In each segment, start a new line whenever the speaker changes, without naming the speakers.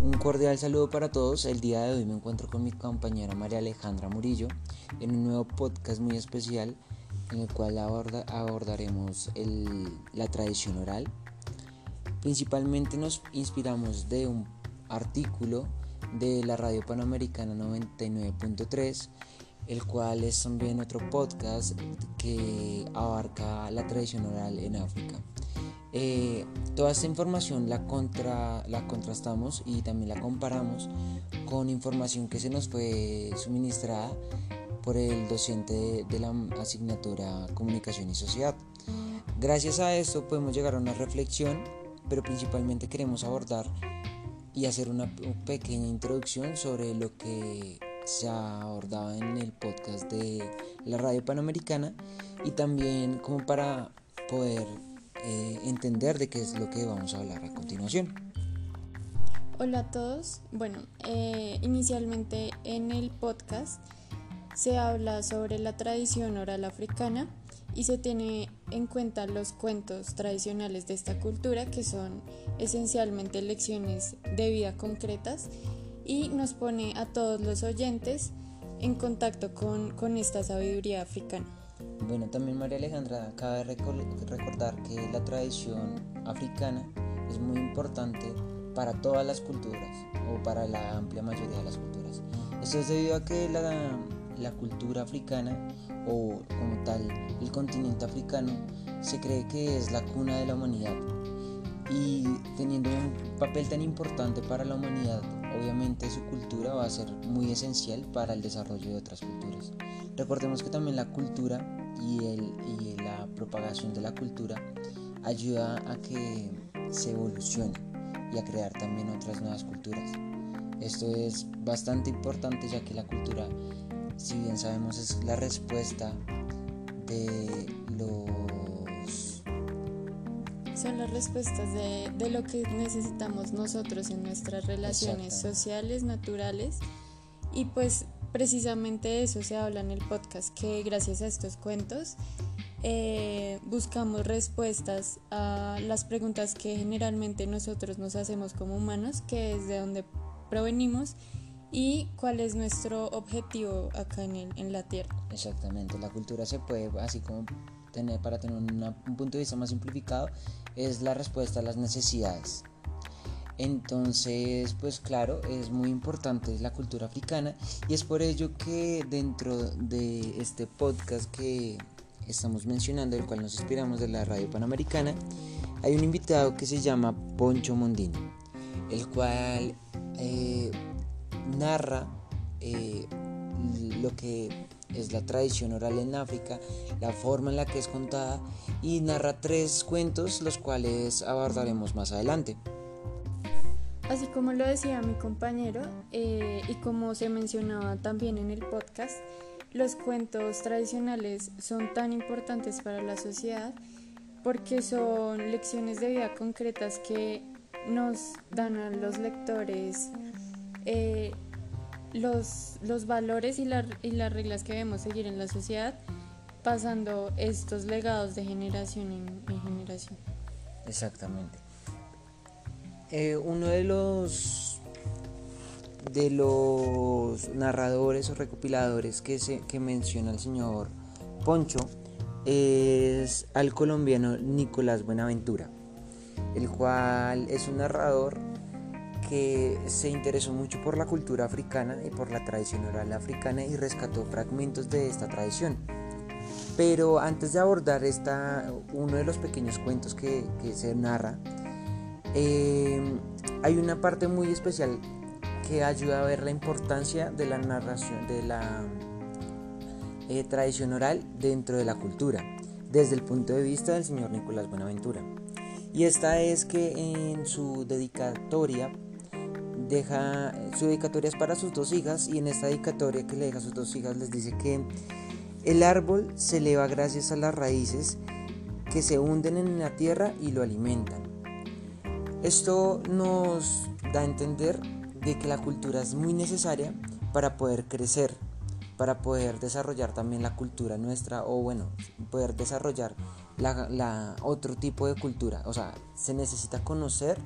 Un cordial saludo para todos. El día de hoy me encuentro con mi compañera María Alejandra Murillo en un nuevo podcast muy especial en el cual abordaremos la tradición oral. Principalmente nos inspiramos de un artículo de la Radio Panamericana 99.3, el cual es también otro podcast que abarca la tradición oral en África. Eh, toda esta información la, contra, la contrastamos y también la comparamos con información que se nos fue suministrada por el docente de, la asignatura Comunicación y Sociedad. Gracias a esto podemos llegar a una reflexión, pero principalmente queremos abordar y hacer una pequeña introducción sobre lo que se ha abordado en el podcast de la radio panamericana y también como para poder eh, entender de qué es lo que vamos a hablar a continuación.
Hola a todos. Bueno, eh, inicialmente en el podcast se habla sobre la tradición oral africana y se tiene en cuenta los cuentos tradicionales de esta cultura que son esencialmente lecciones de vida concretas y nos pone a todos los oyentes en contacto con, con esta sabiduría africana.
Bueno, también María Alejandra, cabe recordar que la tradición africana es muy importante para todas las culturas o para la amplia mayoría de las culturas. Esto es debido a que la, la cultura africana o como tal el continente africano se cree que es la cuna de la humanidad y teniendo un papel tan importante para la humanidad, obviamente su cultura va a ser muy esencial para el desarrollo de otras culturas. Recordemos que también la cultura y, el, y la propagación de la cultura ayuda a que se evolucione y a crear también otras nuevas culturas. Esto es bastante importante ya que la cultura si bien sabemos es la respuesta de.
Son las respuestas de, de lo que necesitamos nosotros en nuestras relaciones sociales, naturales y pues precisamente eso se habla en el podcast, que gracias a estos cuentos eh, buscamos respuestas a las preguntas que generalmente nosotros nos hacemos como humanos, que es de dónde provenimos y cuál es nuestro objetivo acá en, el, en la Tierra.
Exactamente, la cultura se puede, así como tener, para tener un punto de vista más simplificado, es la respuesta a las necesidades. Entonces, pues claro, es muy importante la cultura africana y es por ello que dentro de este podcast que estamos mencionando, el cual nos inspiramos de la radio panamericana, hay un invitado que se llama Poncho Mondino, el cual eh, narra eh, lo que es la tradición oral en África, la forma en la que es contada y narra tres cuentos los cuales abordaremos más adelante.
Así como lo decía mi compañero eh, y como se mencionaba también en el podcast, los cuentos tradicionales son tan importantes para la sociedad porque son lecciones de vida concretas que nos dan a los lectores eh, los, los, valores y, y, las reglas que debemos seguir en la sociedad, pasando estos legados de generación en, generación.
Exactamente. Eh, uno de los de los narradores o recopiladores que, se, que menciona el señor Poncho es al colombiano Nicolás Buenaventura, el cual es un narrador que se interesó mucho por la cultura africana y por la tradición oral africana y rescató fragmentos de esta tradición. Pero antes de abordar esta, uno de los pequeños cuentos que, se narra, eh, hay una parte muy especial que ayuda a ver la importancia de la narración, de la eh, tradición oral dentro de la cultura, desde el punto de vista del señor Nicolás Buenaventura. Y esta es que en su dedicatoria deja su dedicatoria es para sus dos hijas y en esta dedicatoria que le deja a sus dos hijas les dice que el árbol se eleva gracias a las raíces que se hunden en la tierra y lo alimentan. Esto nos da a entender de que la cultura es muy necesaria para poder crecer, para poder desarrollar también la cultura nuestra o bueno, poder desarrollar la, la otro tipo de cultura. O sea, se necesita conocer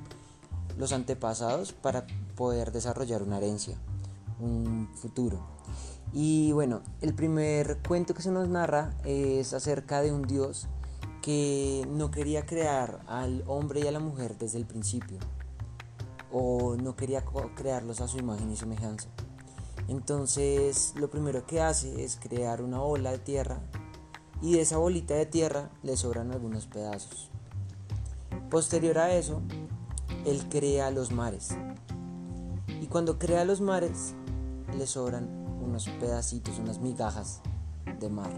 los antepasados para poder desarrollar una herencia, un futuro. Y bueno, el primer cuento que se nos narra es acerca de un dios que no quería crear al hombre y a la mujer desde el principio, o no quería crearlos a su imagen y semejanza. Entonces lo primero que hace es crear una ola de tierra y de esa bolita de tierra le sobran algunos pedazos. Posterior a eso, él crea los mares. Y cuando crea los mares, le sobran unos pedacitos, unas migajas de mar.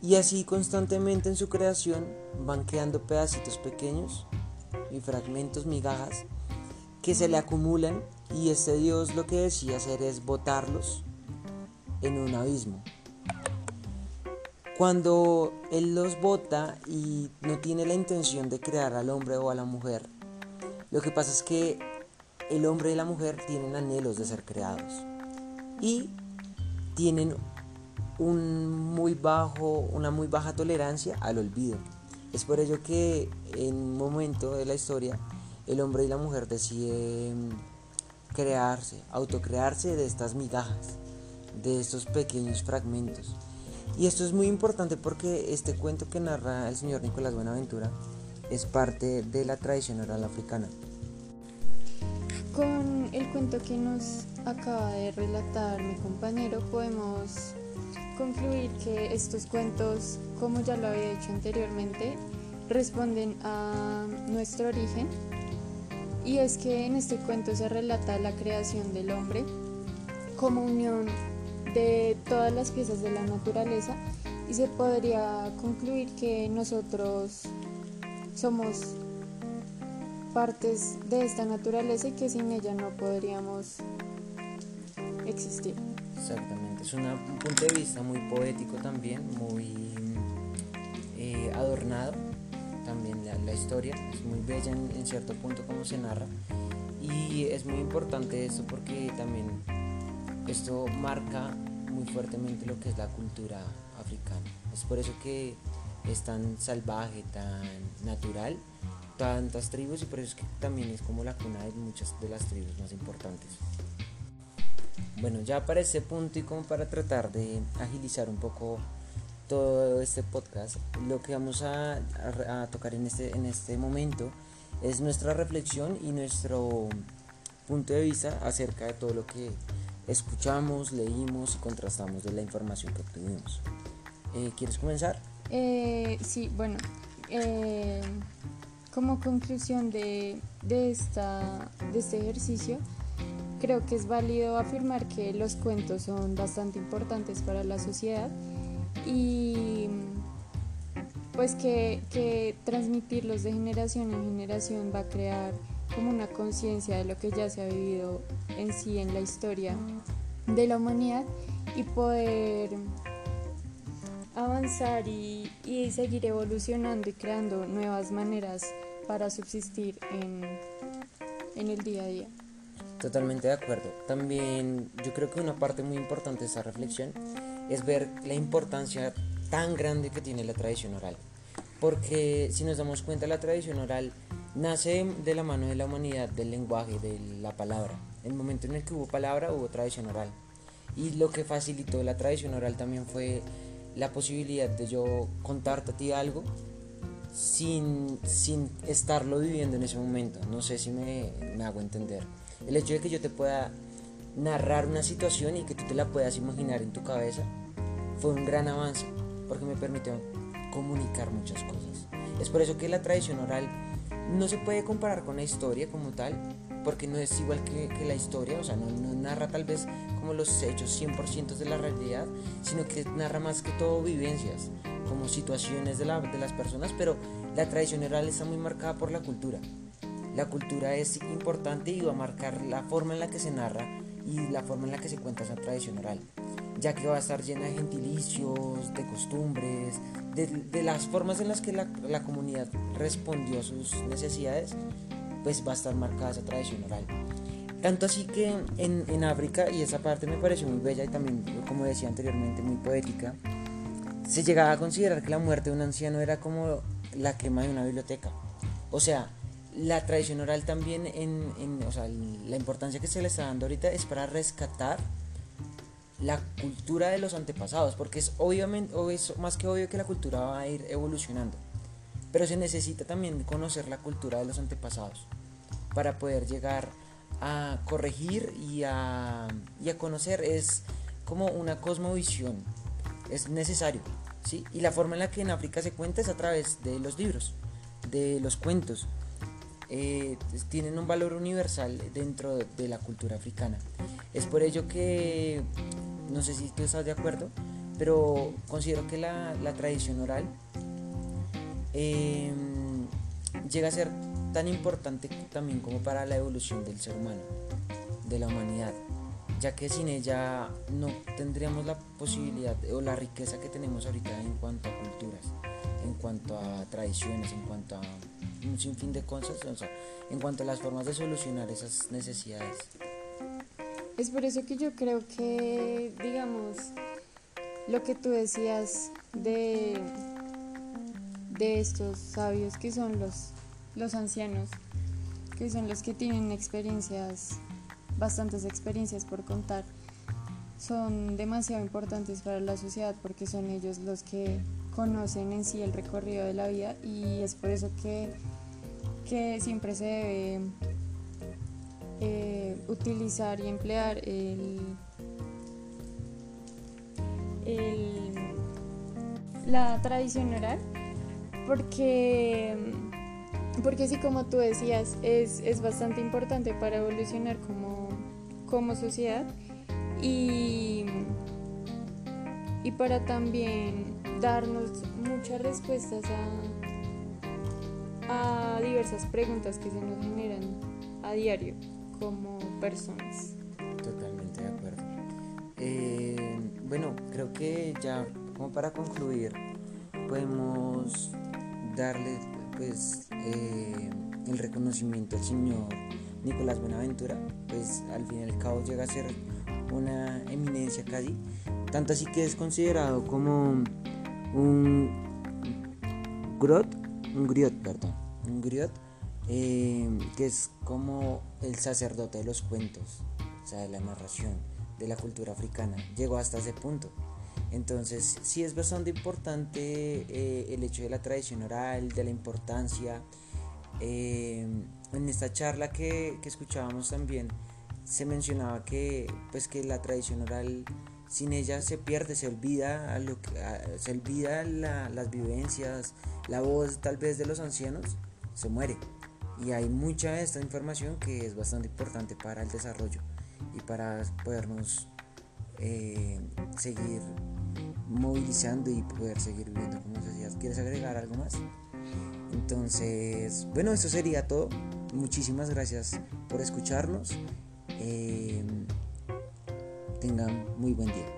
Y así constantemente en su creación van quedando pedacitos pequeños y fragmentos, migajas, que se le acumulan y este Dios lo que decía hacer es botarlos en un abismo. Cuando Él los bota y no tiene la intención de crear al hombre o a la mujer, lo que pasa es que el hombre y la mujer tienen anhelos de ser creados y tienen una muy baja tolerancia al olvido. Es por ello que en un momento de la historia el hombre y la mujer deciden crearse, autocrearse de estas migajas, de estos pequeños fragmentos. Y esto es muy importante porque este cuento que narra el señor Nicolás Buenaventura es parte de la tradición oral africana.
Con el cuento que nos acaba de relatar mi compañero podemos concluir que estos cuentos, como ya lo había dicho anteriormente, responden a nuestro origen. Y es que en este cuento se relata la creación del hombre como unión de todas las piezas de la naturaleza. Y se podría concluir que nosotros somos partes de esta naturaleza y que sin ella no podríamos existir.
Exactamente, es un punto de vista muy poético también, muy eh, adornado también la, historia, es muy bella en, en, cierto punto como se narra y es muy importante esto porque también esto marca muy fuertemente lo que es la cultura africana. Es por eso que es tan salvaje, tan natural, tantas tribus y por eso es que también es como la cuna de muchas de las tribus más importantes. Bueno, ya para ese punto y como para tratar de agilizar un poco todo este podcast, lo que vamos a, tocar en este, en este momento es nuestra reflexión y nuestro punto de vista acerca de todo lo que escuchamos, leímos y contrastamos de la información que obtuvimos. Eh, ¿Quieres comenzar?
Eh, sí, bueno, eh, como conclusión de, de, esta, de este ejercicio, creo que es válido afirmar que los cuentos son bastante importantes para la sociedad y pues que, que transmitirlos de generación en generación va a crear como una conciencia de lo que ya se ha vivido en sí en la historia de la humanidad y poder avanzar y, y seguir evolucionando y creando nuevas maneras para subsistir en, en el día a día.
Totalmente de acuerdo. También yo creo que una parte muy importante de esa reflexión es ver la importancia tan grande que tiene la tradición oral. Porque si nos damos cuenta, la tradición oral nace de la mano de la humanidad, del lenguaje, de la palabra. El momento en el que hubo palabra, hubo tradición oral. Y lo que facilitó la tradición oral también fue la posibilidad de yo contarte a ti algo sin, sin estarlo viviendo en ese momento. No sé si me, me hago entender. El hecho de que yo te pueda narrar una situación y que tú te la puedas imaginar en tu cabeza fue un gran avance porque me permitió comunicar muchas cosas. Es por eso que la tradición oral no se puede comparar con la historia como tal, porque no es igual que, la historia, o sea, no, narra tal vez como los hechos 100% de la realidad, sino que narra más que todo vivencias, como situaciones de, de las personas, pero la tradición oral está muy marcada por la cultura. La cultura es importante y va a marcar la forma en la que se narra y la forma en la que se cuenta esa tradición oral, ya que va a estar llena de gentilicios, de costumbres, de, las formas en las que la, la, comunidad respondió a sus necesidades, pues va a estar marcada esa tradición oral. Tanto así que en, en África, y esa parte me pareció muy bella y también, como decía anteriormente, muy poética, se llegaba a considerar que la muerte de un anciano era como la quema de una biblioteca. O sea, la tradición oral también, en, o sea, la importancia que se le está dando ahorita es para rescatar la cultura de los antepasados, porque es obviamente, es más que obvio que la cultura va a ir evolucionando, pero se necesita también conocer la cultura de los antepasados para poder llegar a corregir y a, y a conocer, es como una cosmovisión, es necesario, ¿sí? Y la forma en la que en África se cuenta es a través de los libros, de los cuentos, eh, tienen un valor universal dentro de la cultura africana. Es por ello que, no sé si tú estás de acuerdo, pero considero que la, tradición oral em, llega a ser tan importante también como para la evolución del ser humano, de la humanidad, ya que sin ella no tendríamos la posibilidad o la riqueza que tenemos ahorita en cuanto a culturas, en cuanto a tradiciones, en cuanto a un sinfín de cosas, en cuanto a las formas de solucionar esas necesidades.
Es por eso que yo creo que, digamos, lo que tú decías de, de estos sabios que son los, los ancianos, que son los que tienen experiencias, bastantes experiencias por contar, son demasiado importantes para la sociedad porque son ellos los que conocen en sí el recorrido de la vida y es por eso que que siempre se debe eh, utilizar y emplear el, la tradición oral porque porque sí como tú decías es, es bastante importante para evolucionar como, como sociedad y, y para también darnos muchas respuestas a a diversas preguntas que se nos generan a diario como personas.
Totalmente de acuerdo. Eh, bueno, creo que ya como para concluir podemos darle pues eh, el reconocimiento al señor Nicolás Buenaventura, pues al fin y al cabo llega a ser una eminencia casi, tanto así que es considerado como un grot un griot, perdón, un griot, eh, que es como el sacerdote de los cuentos, o sea, de la narración de la cultura africana, llegó hasta ese punto. Entonces, sí es bastante importante eh, el hecho de la tradición oral, de la importancia. Eh, en esta charla que, escuchábamos también se mencionaba que, pues, que la tradición oral sin ella se pierde, se olvida, se olvida las vivencias, la voz tal vez de los ancianos, se muere. Y hay mucha de esta información que es bastante importante para el desarrollo y para podernos eh, seguir movilizando y poder seguir viviendo como sociedad. ¿Quieres agregar algo más? Entonces, bueno, eso sería todo. Muchísimas gracias por escucharnos. Eh, tengan muy buen día.